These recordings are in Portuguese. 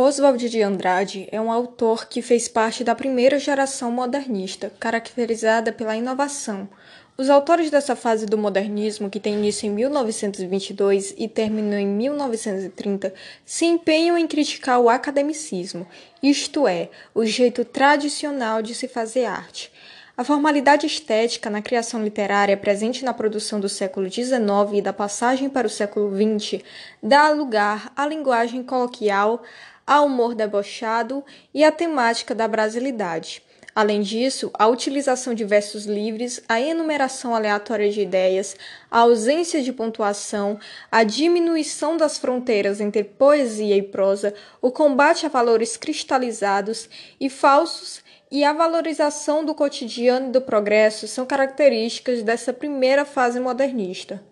Oswald de Andrade é um autor que fez parte da primeira geração modernista, caracterizada pela inovação. Os autores dessa fase do modernismo, que tem início em 1922 e terminou em 1930, se empenham em criticar o academicismo, isto é, o jeito tradicional de se fazer arte. A formalidade estética na criação literária presente na produção do século XIX e da passagem para o século XX dá lugar à linguagem coloquial, ao humor debochado e à temática da brasilidade. Além disso, a utilização de versos livres, a enumeração aleatória de ideias, a ausência de pontuação, a diminuição das fronteiras entre poesia e prosa, o combate a valores cristalizados e falsos e a valorização do cotidiano e do progresso são características dessa primeira fase modernista.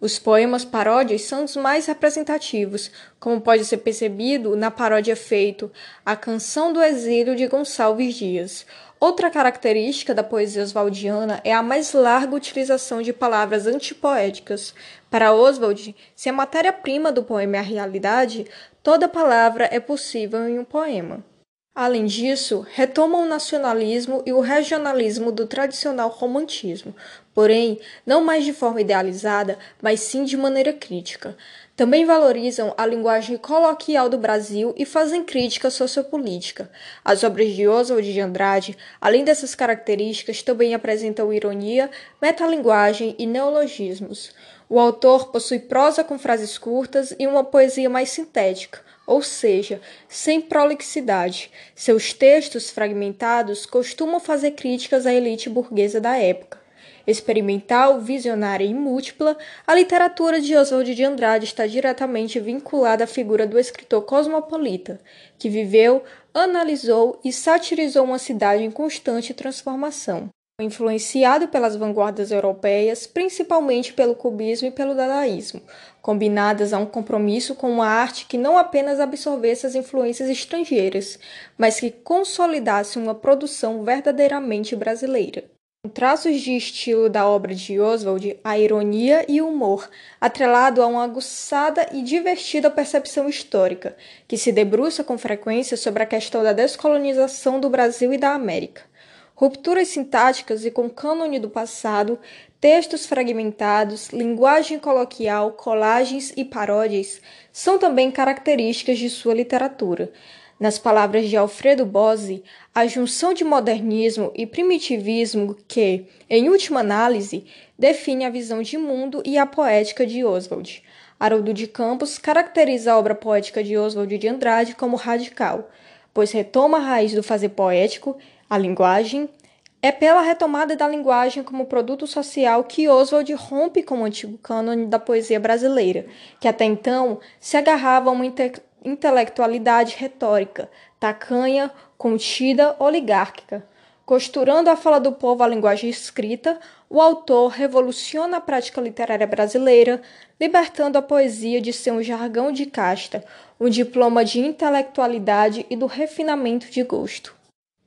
Os poemas paródias são os mais representativos, como pode ser percebido na paródia feito A Canção do Exílio de Gonçalves Dias. Outra característica da poesia oswaldiana é a mais larga utilização de palavras antipoéticas. Para Oswald, se a matéria-prima do poema é a realidade, toda palavra é possível em um poema. Além disso, retomam o nacionalismo e o regionalismo do tradicional romantismo, porém, não mais de forma idealizada, mas sim de maneira crítica. Também valorizam a linguagem coloquial do Brasil e fazem crítica sociopolítica. As obras de Oswald de Andrade, além dessas características, também apresentam ironia, metalinguagem e neologismos. O autor possui prosa com frases curtas e uma poesia mais sintética, ou seja, sem prolixidade. Seus textos fragmentados costumam fazer críticas à elite burguesa da época. Experimental, visionária e múltipla, a literatura de Oswald de Andrade está diretamente vinculada à figura do escritor cosmopolita, que viveu, analisou e satirizou uma cidade em constante transformação influenciado pelas vanguardas europeias, principalmente pelo cubismo e pelo dadaísmo, combinadas a um compromisso com uma arte que não apenas absorvesse as influências estrangeiras, mas que consolidasse uma produção verdadeiramente brasileira. Traços de estilo da obra de Oswald, a ironia e o humor, atrelado a uma aguçada e divertida percepção histórica, que se debruça com frequência sobre a questão da descolonização do Brasil e da América rupturas sintáticas e com cânone do passado, textos fragmentados, linguagem coloquial, colagens e paródias são também características de sua literatura. Nas palavras de Alfredo Bose, a junção de modernismo e primitivismo que, em última análise, define a visão de mundo e a poética de Oswald. Haroldo de Campos caracteriza a obra poética de Oswald de Andrade como radical, pois retoma a raiz do fazer poético a linguagem é pela retomada da linguagem como produto social que Oswald rompe com o antigo cânone da poesia brasileira, que até então se agarrava a uma inte intelectualidade retórica, tacanha, contida, oligárquica. Costurando a fala do povo à linguagem escrita, o autor revoluciona a prática literária brasileira, libertando a poesia de ser um jargão de casta, um diploma de intelectualidade e do refinamento de gosto.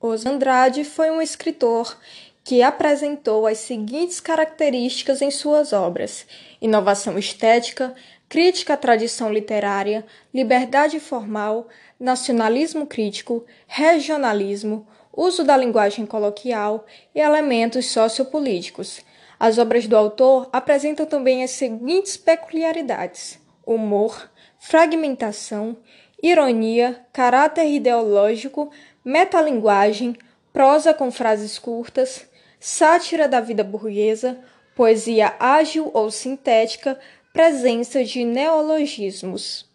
Os Andrade foi um escritor que apresentou as seguintes características em suas obras: inovação estética, crítica à tradição literária, liberdade formal, nacionalismo crítico, regionalismo, uso da linguagem coloquial e elementos sociopolíticos. As obras do autor apresentam também as seguintes peculiaridades: humor, fragmentação, ironia, caráter ideológico, metalinguagem, prosa com frases curtas, sátira da vida burguesa, poesia ágil ou sintética, presença de neologismos.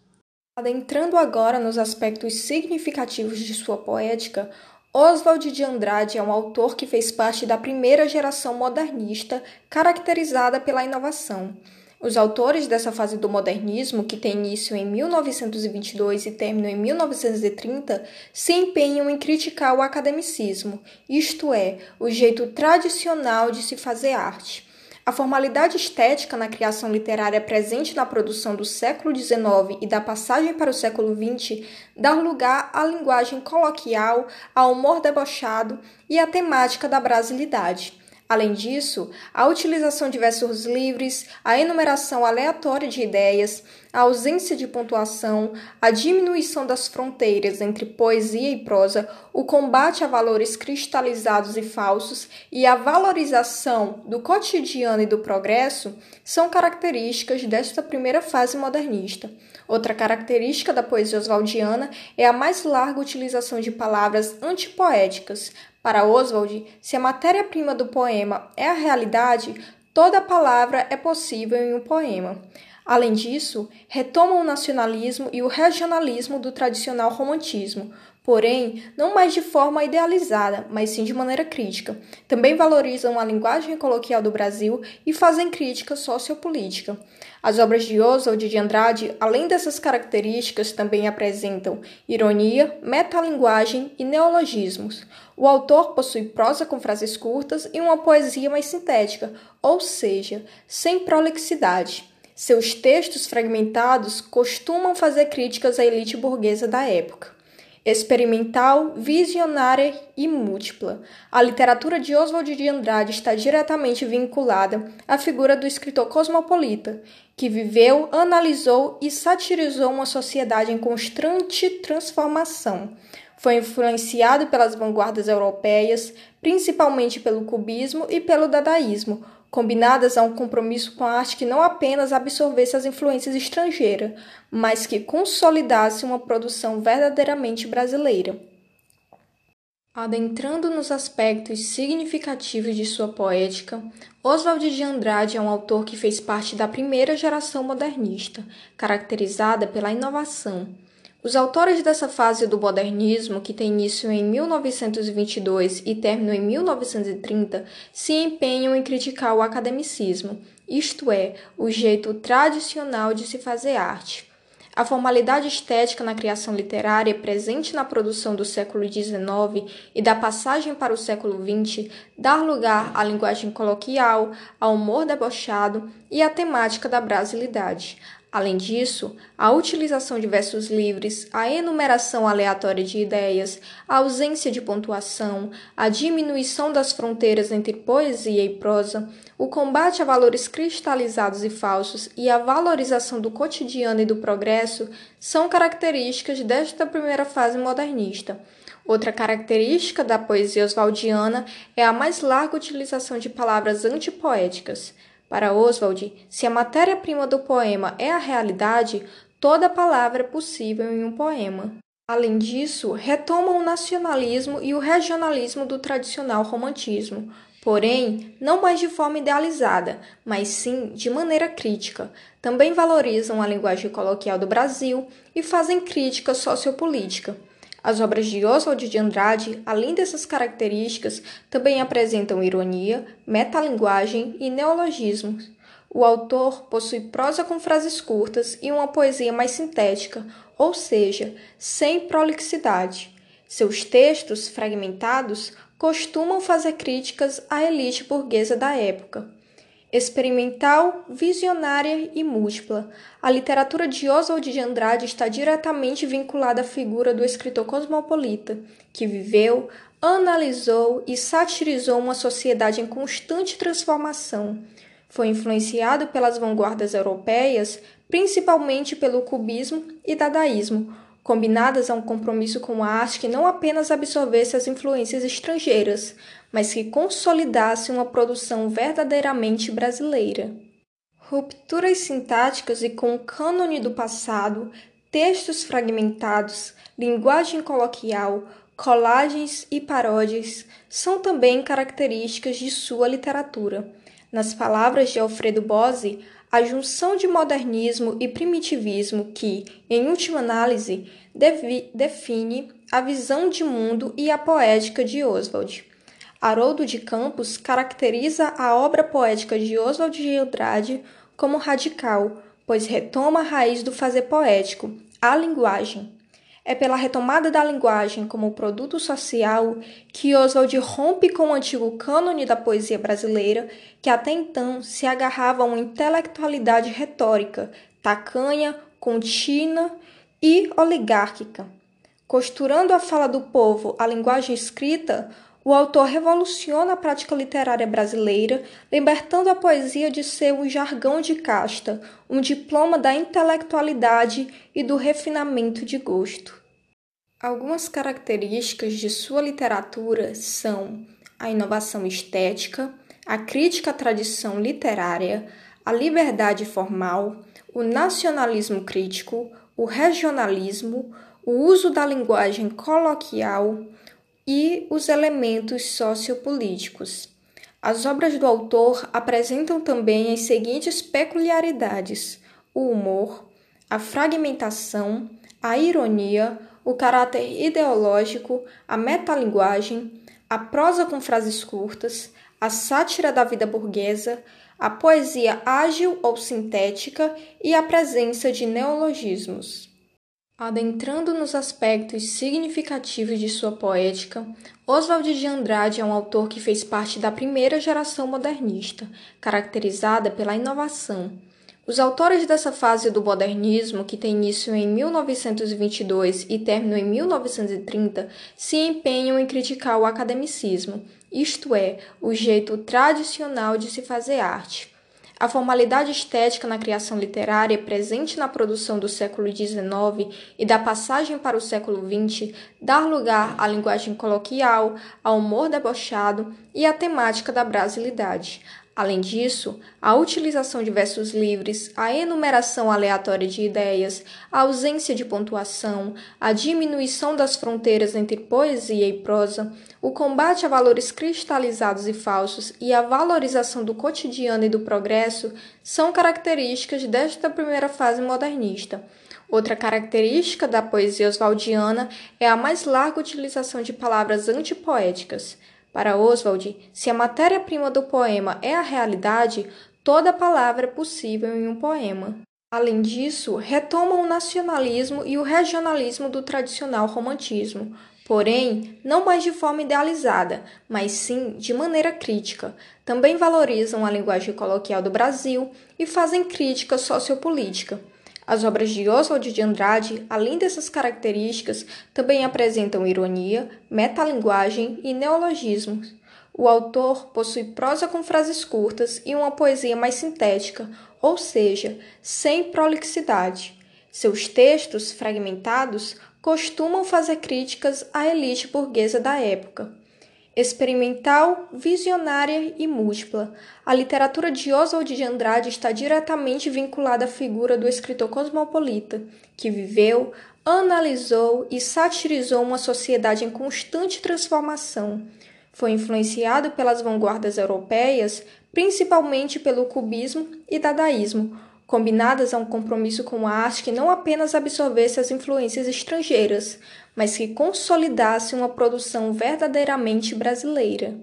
Adentrando agora nos aspectos significativos de sua poética, Oswald de Andrade é um autor que fez parte da primeira geração modernista, caracterizada pela inovação. Os autores dessa fase do modernismo, que tem início em 1922 e termina em 1930, se empenham em criticar o academicismo, isto é, o jeito tradicional de se fazer arte. A formalidade estética na criação literária presente na produção do século XIX e da passagem para o século XX dá lugar à linguagem coloquial, ao humor debochado e à temática da brasilidade. Além disso, a utilização de versos livres, a enumeração aleatória de ideias, a ausência de pontuação, a diminuição das fronteiras entre poesia e prosa, o combate a valores cristalizados e falsos e a valorização do cotidiano e do progresso são características desta primeira fase modernista. Outra característica da poesia oswaldiana é a mais larga utilização de palavras antipoéticas, para Oswald, se a matéria-prima do poema é a realidade, toda palavra é possível em um poema. Além disso, retomam o nacionalismo e o regionalismo do tradicional romantismo, porém, não mais de forma idealizada, mas sim de maneira crítica. Também valorizam a linguagem coloquial do Brasil e fazem crítica sociopolítica. As obras de Oswald de Andrade, além dessas características, também apresentam ironia, metalinguagem e neologismos. O autor possui prosa com frases curtas e uma poesia mais sintética, ou seja, sem prolixidade. Seus textos fragmentados costumam fazer críticas à elite burguesa da época experimental, visionária e múltipla. A literatura de Oswald de Andrade está diretamente vinculada à figura do escritor cosmopolita, que viveu, analisou e satirizou uma sociedade em constante transformação. Foi influenciado pelas vanguardas europeias, principalmente pelo cubismo e pelo dadaísmo, combinadas a um compromisso com a arte que não apenas absorvesse as influências estrangeiras, mas que consolidasse uma produção verdadeiramente brasileira. Adentrando nos aspectos significativos de sua poética, Oswald de Andrade é um autor que fez parte da primeira geração modernista, caracterizada pela inovação, os autores dessa fase do modernismo, que tem início em 1922 e término em 1930, se empenham em criticar o academicismo, isto é, o jeito tradicional de se fazer arte. A formalidade estética na criação literária presente na produção do século XIX e da passagem para o século XX dá lugar à linguagem coloquial, ao humor debochado e à temática da brasilidade, Além disso, a utilização de versos livres, a enumeração aleatória de ideias, a ausência de pontuação, a diminuição das fronteiras entre poesia e prosa, o combate a valores cristalizados e falsos e a valorização do cotidiano e do progresso são características desta primeira fase modernista. Outra característica da poesia oswaldiana é a mais larga utilização de palavras antipoéticas. Para Oswald, se a matéria-prima do poema é a realidade, toda palavra é possível em um poema. Além disso, retomam o nacionalismo e o regionalismo do tradicional romantismo, porém, não mais de forma idealizada, mas sim de maneira crítica. Também valorizam a linguagem coloquial do Brasil e fazem crítica sociopolítica. As obras de Oswald de Andrade, além dessas características, também apresentam ironia, metalinguagem e neologismos. O autor possui prosa com frases curtas e uma poesia mais sintética, ou seja, sem prolixidade. Seus textos, fragmentados, costumam fazer críticas à elite burguesa da época experimental, visionária e múltipla. A literatura de Oswald de Andrade está diretamente vinculada à figura do escritor cosmopolita, que viveu, analisou e satirizou uma sociedade em constante transformação. Foi influenciado pelas vanguardas europeias, principalmente pelo cubismo e dadaísmo, combinadas a um compromisso com a arte que não apenas absorvesse as influências estrangeiras, mas que consolidasse uma produção verdadeiramente brasileira. Rupturas sintáticas e com o cânone do passado, textos fragmentados, linguagem coloquial, colagens e paródias são também características de sua literatura. Nas palavras de Alfredo Bose, a junção de modernismo e primitivismo que, em última análise, define a visão de mundo e a poética de Oswald. Haroldo de Campos caracteriza a obra poética de Oswald de Andrade como radical, pois retoma a raiz do fazer poético, a linguagem. É pela retomada da linguagem como produto social que Oswald rompe com o antigo cânone da poesia brasileira, que até então se agarrava a uma intelectualidade retórica, tacanha, contínua e oligárquica. Costurando a fala do povo à linguagem escrita, o autor revoluciona a prática literária brasileira, libertando a poesia de ser um jargão de casta, um diploma da intelectualidade e do refinamento de gosto. Algumas características de sua literatura são a inovação estética, a crítica à tradição literária, a liberdade formal, o nacionalismo crítico, o regionalismo, o uso da linguagem coloquial e os elementos sociopolíticos. As obras do autor apresentam também as seguintes peculiaridades: o humor, a fragmentação, a ironia, o caráter ideológico, a metalinguagem, a prosa com frases curtas, a sátira da vida burguesa, a poesia ágil ou sintética e a presença de neologismos. Adentrando nos aspectos significativos de sua poética, Oswald de Andrade é um autor que fez parte da primeira geração modernista, caracterizada pela inovação. Os autores dessa fase do modernismo, que tem início em 1922 e término em 1930, se empenham em criticar o academicismo, isto é, o jeito tradicional de se fazer arte. A formalidade estética na criação literária presente na produção do século XIX e da passagem para o século XX dá lugar à linguagem coloquial, ao humor debochado e à temática da brasilidade, Além disso, a utilização de versos livres, a enumeração aleatória de ideias, a ausência de pontuação, a diminuição das fronteiras entre poesia e prosa, o combate a valores cristalizados e falsos e a valorização do cotidiano e do progresso são características desta primeira fase modernista. Outra característica da poesia oswaldiana é a mais larga utilização de palavras antipoéticas. Para Oswald, se a matéria-prima do poema é a realidade, toda palavra é possível em um poema. Além disso, retoma o nacionalismo e o regionalismo do tradicional romantismo, porém, não mais de forma idealizada, mas sim de maneira crítica. Também valorizam a linguagem coloquial do Brasil e fazem crítica sociopolítica. As obras de Oswald de Andrade, além dessas características, também apresentam ironia, metalinguagem e neologismos. O autor possui prosa com frases curtas e uma poesia mais sintética, ou seja, sem prolixidade. Seus textos, fragmentados, costumam fazer críticas à elite burguesa da época experimental, visionária e múltipla. A literatura de Oswald de Andrade está diretamente vinculada à figura do escritor cosmopolita, que viveu, analisou e satirizou uma sociedade em constante transformação. Foi influenciado pelas vanguardas europeias, principalmente pelo cubismo e dadaísmo, combinadas a um compromisso com a arte que não apenas absorvesse as influências estrangeiras, mas que consolidasse uma produção verdadeiramente brasileira.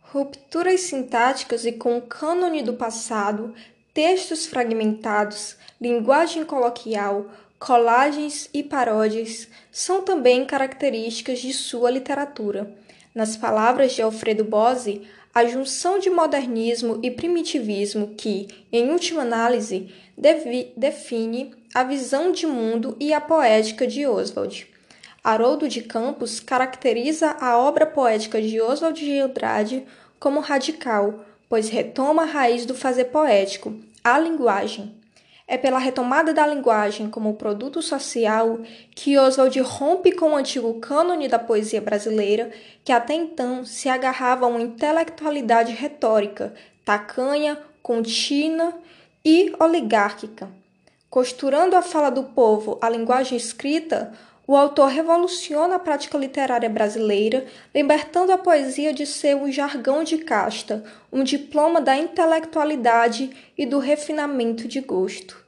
Rupturas sintáticas e com o cânone do passado, textos fragmentados, linguagem coloquial, colagens e paródias são também características de sua literatura. Nas palavras de Alfredo Bose, a junção de modernismo e primitivismo que, em última análise, define a visão de mundo e a poética de Oswald. Haroldo de Campos caracteriza a obra poética de Oswald de Andrade como radical, pois retoma a raiz do fazer poético, a linguagem. É pela retomada da linguagem como produto social que Oswald rompe com o antigo cânone da poesia brasileira, que até então se agarrava a uma intelectualidade retórica, tacanha, contínua e oligárquica. Costurando a fala do povo à linguagem escrita, o autor revoluciona a prática literária brasileira, libertando a poesia de ser um jargão de casta, um diploma da intelectualidade e do refinamento de gosto.